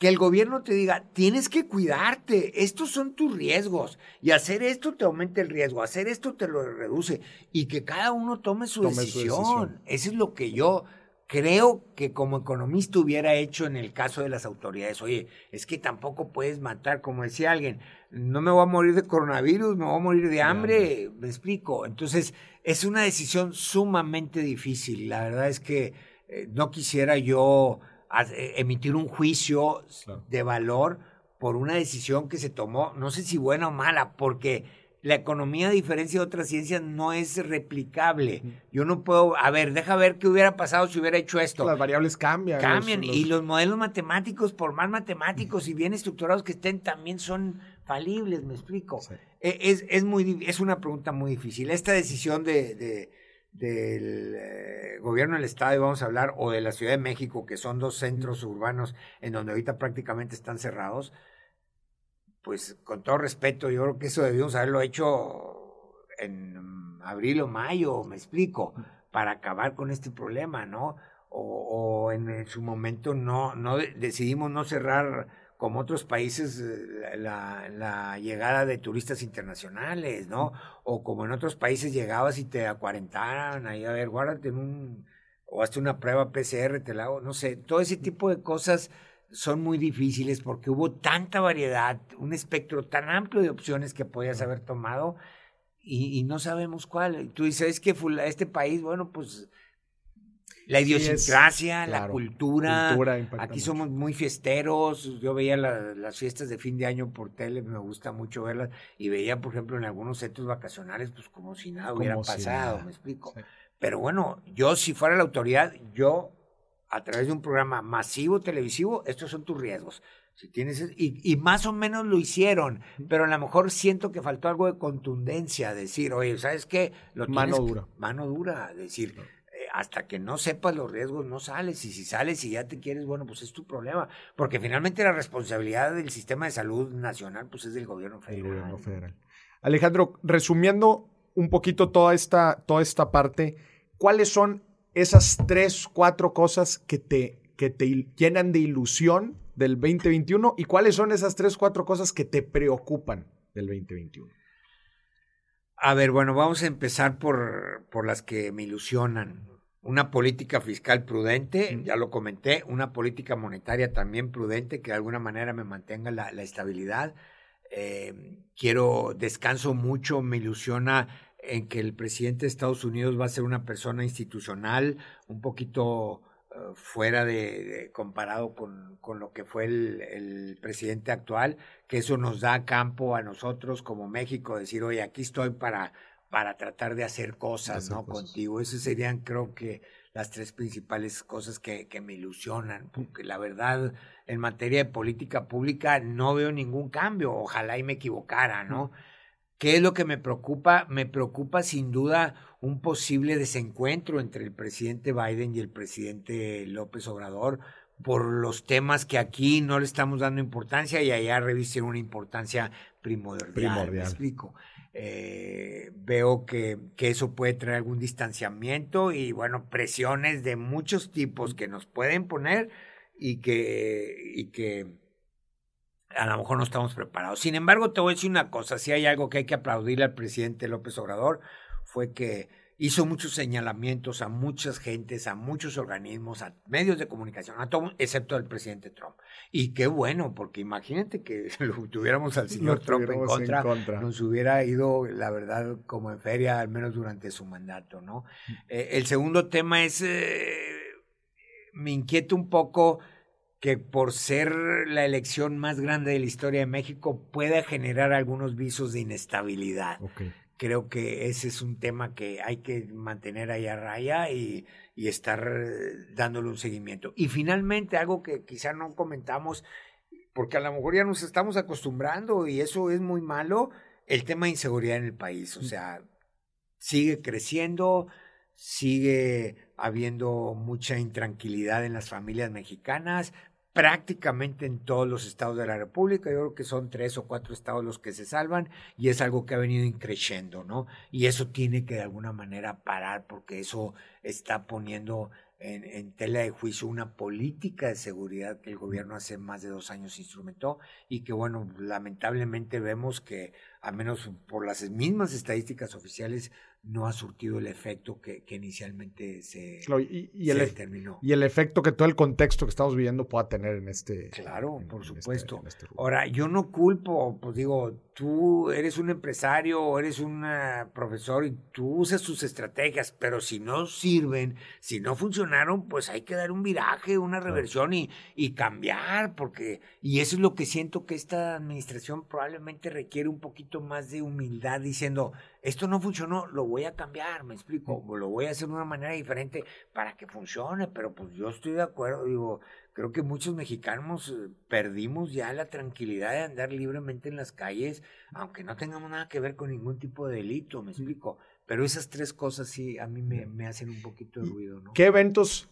Que el gobierno te diga, tienes que cuidarte, estos son tus riesgos, y hacer esto te aumenta el riesgo, hacer esto te lo reduce, y que cada uno tome su, decisión. Eso es lo que yo, creo que como economista hubiera hecho en el caso de las autoridades, oye, es que tampoco puedes matar, como decía alguien, no me voy a morir de coronavirus, me voy a morir de hambre, me explico. Entonces, es una decisión sumamente difícil. La verdad es que eh, no quisiera yo emitir un juicio de valor por una decisión que se tomó, no sé si buena o mala, porque la economía, a diferencia de otras ciencias, no es replicable. Yo no puedo, a ver, deja ver qué hubiera pasado si hubiera hecho esto. Las variables cambian. Cambian y los modelos matemáticos, por más matemáticos y bien estructurados que estén, también son falibles, me explico. E, es, es, muy, es una pregunta muy difícil. Esta decisión de, de del eh, gobierno del estado, y vamos a hablar, o de la Ciudad de México, que son dos centros urbanos en donde ahorita prácticamente están cerrados, pues con todo respeto, yo creo que eso debíamos haberlo hecho en abril o mayo, me explico, para acabar con este problema, ¿no? O, en, su momento no, no decidimos no cerrar como otros países eh, la, la, llegada de turistas internacionales, ¿no? O como en otros países llegabas y te acuarentaran, ahí a ver, guárdate en un, o hazte una prueba PCR, te la hago, no sé, todo ese tipo de cosas son muy difíciles porque hubo tanta variedad, un espectro tan amplio de opciones que podías haber tomado y, no sabemos cuál. Tú dices, es que este país, bueno, pues La idiosincrasia, la cultura. cultura Aquí somos muy fiesteros. Yo veía las fiestas de fin de año por tele, me gusta mucho verlas. Y veía, por ejemplo, en algunos centros vacacionales, pues como si nada hubiera pasado, me explico. Pero bueno, yo si fuera la autoridad, yo a través de un programa masivo televisivo, estos son tus riesgos. Si tienes, y, y, más o menos lo hicieron, pero a lo mejor siento que faltó algo de contundencia, decir, oye, ¿sabes qué? Lo mano dura. mano dura, decir, hasta que no sepas los riesgos no sales y si sales y ya te quieres, bueno, pues es tu problema, porque finalmente la responsabilidad del sistema de salud nacional pues es del gobierno federal. Alejandro, resumiendo un poquito toda esta, toda esta parte, ¿cuáles son esas tres, cuatro cosas que te, que te llenan de ilusión del 2021 y cuáles son esas tres, cuatro cosas que te preocupan del 2021? A ver, bueno, vamos a empezar por, por las que me ilusionan una política fiscal prudente, ya lo comenté, una política monetaria también prudente que de alguna manera me mantenga la, estabilidad. Eh, quiero, descanso mucho, me ilusiona en que el presidente de Estados Unidos va a ser una persona institucional, un poquito eh, fuera de, comparado con, con, lo que fue el, el, presidente actual, que eso nos da campo a nosotros como México, decir, oye, aquí estoy para para tratar de hacer cosas, ¿no? Contigo. Esas serían, creo que, las tres principales cosas que, que, me ilusionan, porque la verdad, en materia de política pública no veo ningún cambio. Ojalá y me equivocara, ¿no? ¿Qué es lo que me preocupa? Me preocupa sin duda un posible desencuentro entre el presidente Biden y el presidente López Obrador por los temas que aquí no le estamos dando importancia y allá revisten una importancia primordial. primordial. ¿Me explico? Eh, veo que, que, eso puede traer algún distanciamiento y bueno, presiones de muchos tipos que nos pueden poner y que, y que a lo mejor no estamos preparados. Sin embargo, te voy a decir una cosa, si hay algo que hay que aplaudirle al presidente López Obrador, fue que hizo muchos señalamientos a muchas gentes, a muchos organismos, a medios de comunicación, a todo, excepto al presidente Trump. Y qué bueno, porque imagínate que lo tuviéramos al señor Trump en contra, nos hubiera ido, la verdad, como en feria, al menos durante su mandato, ¿no? Mm. Eh, el segundo tema es, eh, me inquieta un poco que por ser la elección más grande de la historia de México pueda generar algunos visos de inestabilidad. Creo que ese es un tema que hay que mantener ahí a raya y, y estar dándole un seguimiento. Y finalmente, algo que quizá no comentamos, porque a lo mejor ya nos estamos acostumbrando y eso es muy malo, el tema de inseguridad en el país. O sea, sigue creciendo, sigue habiendo mucha intranquilidad en las familias mexicanas, prácticamente en todos los estados de la República. Yo creo que son tres o cuatro estados los que se salvan y es algo que ha venido increciendo, ¿no? Y eso tiene que de alguna manera parar porque eso está poniendo en, en, tela de juicio una política de seguridad que el gobierno hace más de dos años instrumentó y que, bueno, lamentablemente vemos que, a menos por las mismas estadísticas oficiales, no ha surtido el efecto que, que inicialmente se, y, el, determinó. Y el efecto que todo el contexto que estamos viviendo pueda tener en este. Claro, por este, supuesto. Este Ahora, yo no culpo, pues digo, tú eres un empresario, eres un profesor y tú usas tus estrategias, pero si no sirven, si no funcionaron, pues hay que dar un viraje, una reversión y, y cambiar, porque. Y eso es lo que siento que esta administración probablemente requiere un poquito más de humildad, diciendo esto no funcionó, lo voy a cambiar, me explico, lo voy a hacer de una manera diferente para que funcione, pero pues yo estoy de acuerdo, digo, creo que muchos mexicanos eh, perdimos ya la tranquilidad de andar libremente en las calles, aunque no tengamos nada que ver con ningún tipo de delito, me explico, pero esas tres cosas sí a mí me, me hacen un poquito de ruido, ¿no? ¿Qué eventos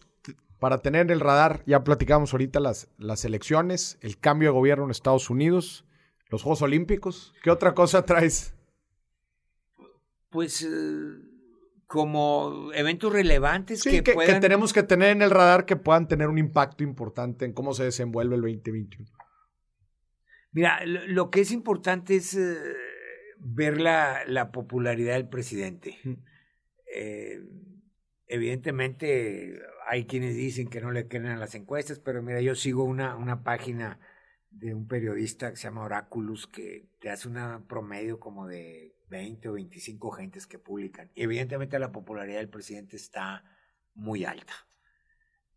para tener el radar? Ya platicamos ahorita las, las elecciones, el cambio de gobierno en Estados Unidos, los Juegos Olímpicos, ¿qué otra cosa traes? Pues, eh, como eventos relevantes que, que, que, tenemos que tener en el radar que puedan tener un impacto importante en cómo se desenvuelve el 2021. Mira, lo, que es importante es eh, ver la, la, popularidad del presidente. Eh, evidentemente hay quienes dicen que no le creen a las encuestas, pero mira, yo sigo una, una página de un periodista que se llama Oráculos que te hace una promedio como de 20 o 25 gentes que publican. Evidentemente la popularidad del presidente está muy alta.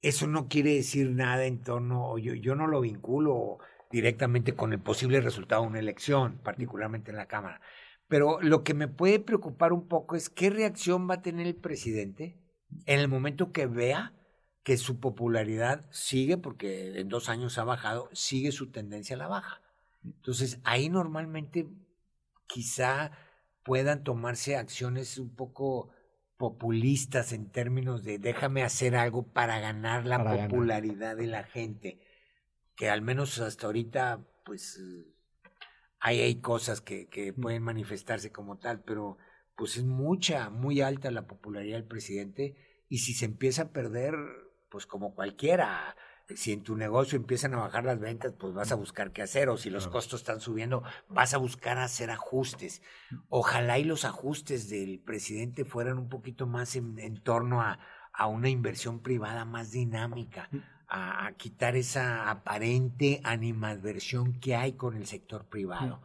eso no quiere decir nada en torno, yo, yo no lo vinculo directamente con el posible resultado de una elección, particularmente en la Cámara. Pero lo que me puede preocupar un poco es qué reacción va a tener el presidente en el momento que vea que su popularidad sigue, porque en dos años ha bajado, sigue su tendencia a la baja. Entonces, ahí normalmente quizá puedan tomarse acciones un poco populistas en términos de déjame hacer algo para ganar la popularidad de la gente, que al menos hasta ahorita, pues hay, hay cosas que, que mm. pueden manifestarse como tal, pero pues es mucha, muy alta la popularidad del presidente y si se empieza a perder, pues como cualquiera, si en tu negocio empiezan a bajar las ventas, pues vas a buscar qué hacer, o si los costos están subiendo, vas a buscar hacer ajustes. Ojalá y los ajustes del presidente fueran un poquito más en, torno a, a, una inversión privada más dinámica, a, quitar esa aparente animadversión que hay con el sector privado.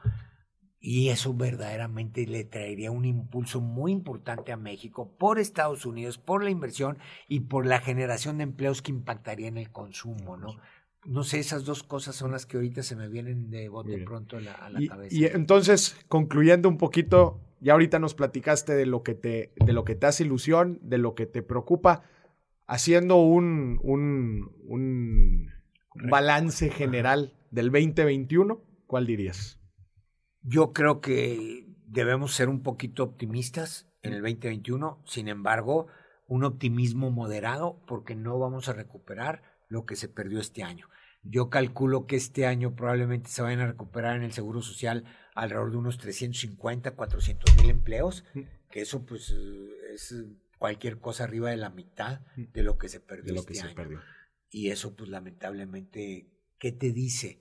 Y eso verdaderamente le traería un impulso muy importante a México por Estados Unidos, por la inversión y por la generación de empleos que impactaría en el consumo, ¿no? No sé, esas dos cosas son las que ahorita se me vienen de bote pronto a la, cabeza. Y entonces, concluyendo un poquito, ya ahorita nos platicaste de lo que te, de lo que te hace ilusión, de lo que te preocupa, haciendo un, un, un balance general del 2021, ¿cuál dirías? Yo creo que debemos ser un poquito optimistas en el 2021, sin embargo, un optimismo moderado porque no vamos a recuperar lo que se perdió este año. Yo calculo que este año probablemente se vayan a recuperar en el Seguro Social alrededor de unos 350, 400 mil empleos, que eso pues es cualquier cosa arriba de la mitad de lo que se perdió de lo este que se Perdió. Y eso pues lamentablemente, ¿qué te dice?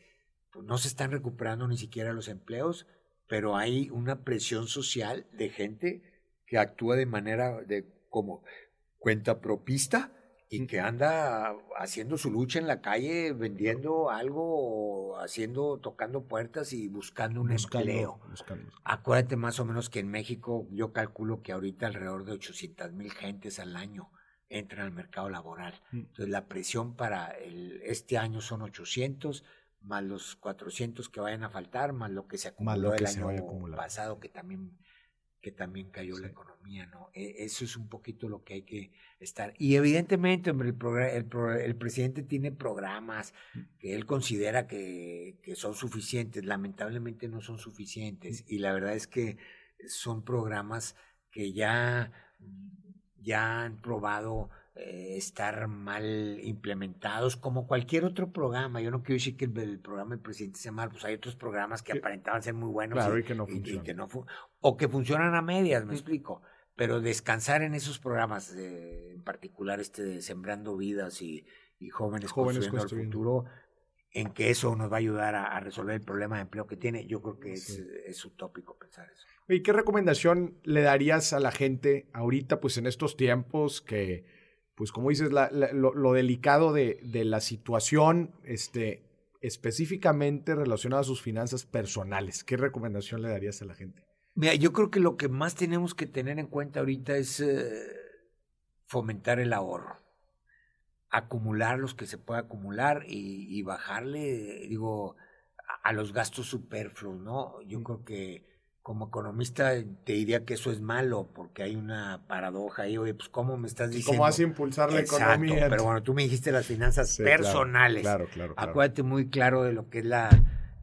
Pues no se están recuperando ni siquiera los empleos pero hay una presión social de gente que actúa de manera de como cuenta propista y que anda haciendo su lucha en la calle, vendiendo algo, haciendo, tocando puertas y buscando un empleo. Acuérdate más o menos que en México yo calculo que ahorita alrededor de 800 mil gentes al año entran al mercado laboral. Mm. Entonces la presión para el, este año son 800, más los 400 que vayan a faltar, más lo que se acumuló el año pasado que también que también cayó la economía, ¿no? E, eso es un poquito lo que hay que estar. Y evidentemente, hombre, el, el, presidente tiene programas mm. que él considera que, que, son suficientes, lamentablemente no son suficientes. Mm. Y la verdad es que son programas que ya, ya han probado eh, estar mal implementados, como cualquier otro programa. Yo no quiero decir que el, programa del presidente sea mal, pues hay otros programas que aparentaban ser muy buenos y, que no funcionan. o que funcionan a medias, me explico. Pero descansar en esos programas, en particular este de Sembrando Vidas y, Jóvenes, Jóvenes construyendo, el futuro, en que eso nos va a ayudar a, resolver el problema de empleo que tiene, yo creo que es, es utópico pensar eso. ¿Y qué recomendación le darías a la gente ahorita, pues en estos tiempos que pues como dices, lo, delicado de, la situación este, específicamente relacionada a sus finanzas personales. ¿Qué recomendación le darías a la gente? Mira, yo creo que lo que más tenemos que tener en cuenta ahorita es eh, fomentar el ahorro, acumular los que se pueda acumular y, y bajarle, digo, a, los gastos superfluos, ¿no? Yo creo que como economista te diría que eso es malo porque hay una paradoja ahí, oye, pues cómo me estás diciendo. ¿Cómo vas a impulsar la economía? Pero bueno, tú me dijiste las finanzas personales. Claro, claro, claro, Acuérdate muy claro de lo que es la,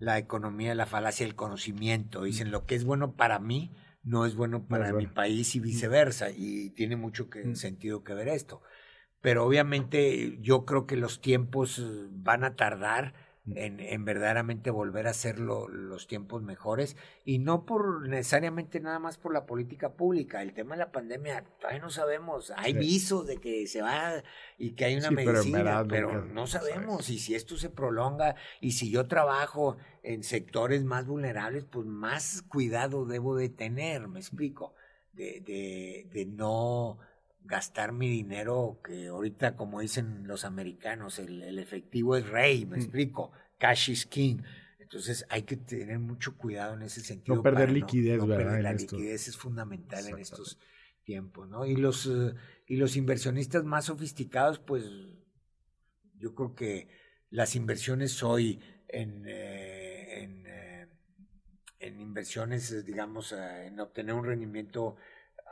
la economía, la falacia del conocimiento. Dicen, lo que es bueno para mí no es bueno para mi país y viceversa. Y tiene mucho que, sentido que ver esto. Pero obviamente yo creo que los tiempos van a tardar en, en, verdaderamente volver a hacer los tiempos mejores y no por necesariamente nada más por la política pública. El tema de la pandemia todavía no sabemos. Hay visos de que se va y que hay una medicina, pero, no sabemos. Y si esto se prolonga y si yo trabajo en sectores más vulnerables, pues más cuidado debo de tener, me explico, de, de, de no gastar mi dinero, que ahorita, como dicen los americanos, el, efectivo es rey, me mm. explico, cash is king. Entonces hay que tener mucho cuidado en ese sentido. No perder liquidez, ¿verdad? la liquidez es fundamental en estos tiempos, ¿no? Y los, eh, y los inversionistas más sofisticados, pues yo creo que las inversiones hoy en, eh, en, eh, en, inversiones, digamos, en obtener un rendimiento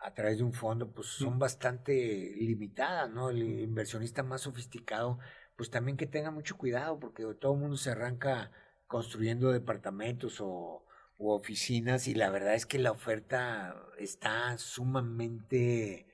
a través de un fondo, pues son bastante limitadas, ¿no? El inversionista más sofisticado, pues también que tenga mucho cuidado, porque todo el mundo se arranca construyendo departamentos o, oficinas y la verdad es que la oferta está sumamente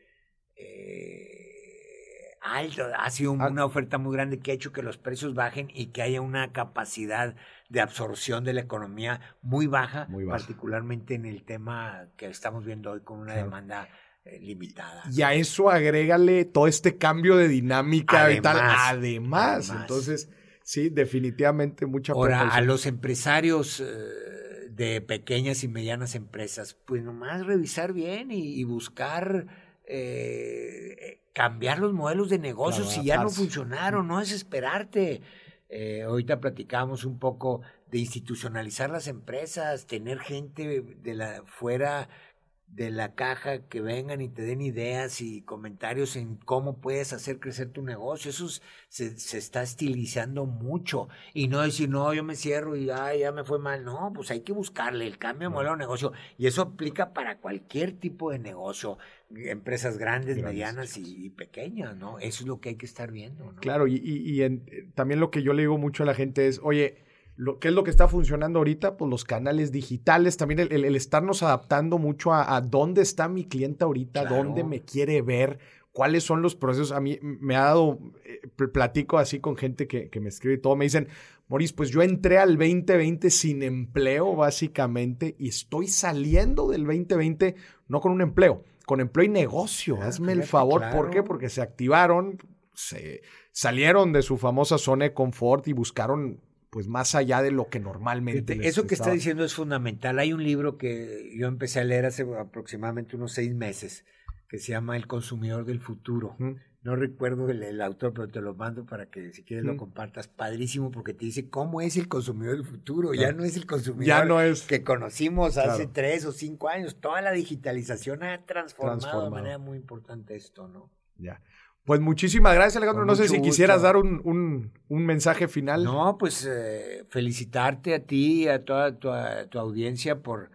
eh, alta. Ha sido ah. una oferta muy grande que ha hecho que los precios bajen y que haya una capacidad de absorción de la economía muy baja, particularmente en el tema que estamos viendo hoy con una demanda eh, limitada. Y a eso agrégale todo este cambio de dinámica además, y tal. Además, entonces, sí, definitivamente mucha Ahora, a los empresarios eh, de pequeñas y medianas empresas, pues nomás revisar bien y, buscar eh, cambiar los modelos de negocios si ya no funcionaron, no desesperarte. Eh, ahorita platicábamos un poco de institucionalizar las empresas, tener gente de la fuera de la caja que vengan y te den ideas y comentarios en cómo puedes hacer crecer tu negocio. Eso se, se está estilizando mucho. Y no decir, no, yo me cierro y ya me fue mal. No, pues hay que buscarle el cambio de modelo de negocio. Y eso aplica para cualquier tipo de negocio. Empresas grandes, medianas y, pequeñas, ¿no? Eso es lo que hay que estar viendo. Claro, y, y, y también lo que yo le digo mucho a la gente es, oye, ¿Qué es lo que está funcionando ahorita? Pues los canales digitales, también el, estarnos adaptando mucho a, dónde está mi cliente ahorita, dónde me quiere ver, cuáles son los procesos. A mí me ha dado, eh, platico así con gente que, me escribe y todo, me dicen, Moris, pues yo entré al 2020 sin empleo básicamente y estoy saliendo del 2020 no con un empleo, con empleo y negocio. Ah, Hazme el favor, ¿por qué? Porque se activaron, se salieron de su famosa zona de confort y buscaron pues más allá de lo que normalmente. eso que está diciendo es fundamental. Hay un libro que yo empecé a leer hace aproximadamente unos seis meses que se llama El consumidor del futuro. No recuerdo el, autor, pero te lo mando para que si quieres lo compartas. Padrísimo porque te dice cómo es el consumidor del futuro. Ya no es el consumidor que conocimos hace tres o cinco años. Toda la digitalización ha transformado, de manera muy importante esto, ¿no? Ya. Pues muchísimas gracias, Alejandro. no sé si quisieras dar un, mensaje final. No, pues eh, felicitarte a ti y a toda tu, audiencia por,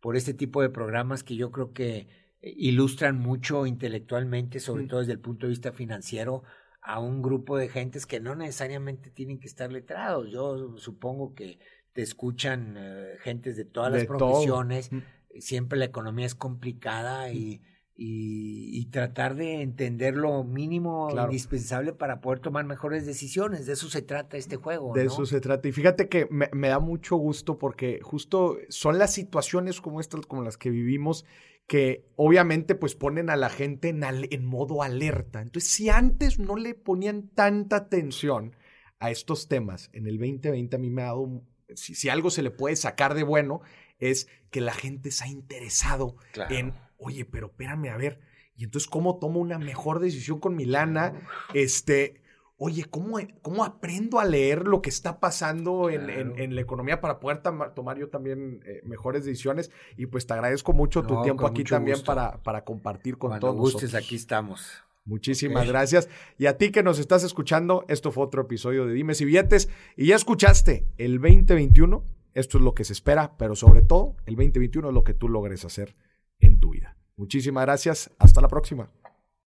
por este tipo de programas que yo creo que eh, ilustran mucho intelectualmente, sobre todo desde el punto de vista financiero, a un grupo de gentes que no necesariamente tienen que estar letrados. Yo supongo que te escuchan eh, gentes de todas las profesiones. Siempre la economía es complicada y y, tratar de entender lo mínimo indispensable para poder tomar mejores decisiones. De eso se trata este juego. De eso se trata. Y fíjate que me, da mucho gusto porque justo son las situaciones como estas, como las que vivimos, que obviamente pues ponen a la gente en, en modo alerta. Entonces, si antes no le ponían tanta atención a estos temas, en el 2020 a mí me ha dado, si, si algo se le puede sacar de bueno, es que la gente se ha interesado en oye, pero espérame, a ver, y entonces, ¿cómo tomo una mejor decisión con mi lana? Este, oye, ¿cómo, cómo aprendo a leer lo que está pasando en, la economía para poder tomar yo también eh, mejores decisiones? Y pues te agradezco mucho tu tiempo aquí también para, para compartir con Cuando todos gustes, aquí estamos. Muchísimas gracias. Y a ti que nos estás escuchando, esto fue otro episodio de Dime si billetes. Y ya escuchaste, el 2021, esto es lo que se espera, pero sobre todo, el 2021 es lo que tú logres hacer en tu vida. Muchísimas gracias. Hasta la próxima.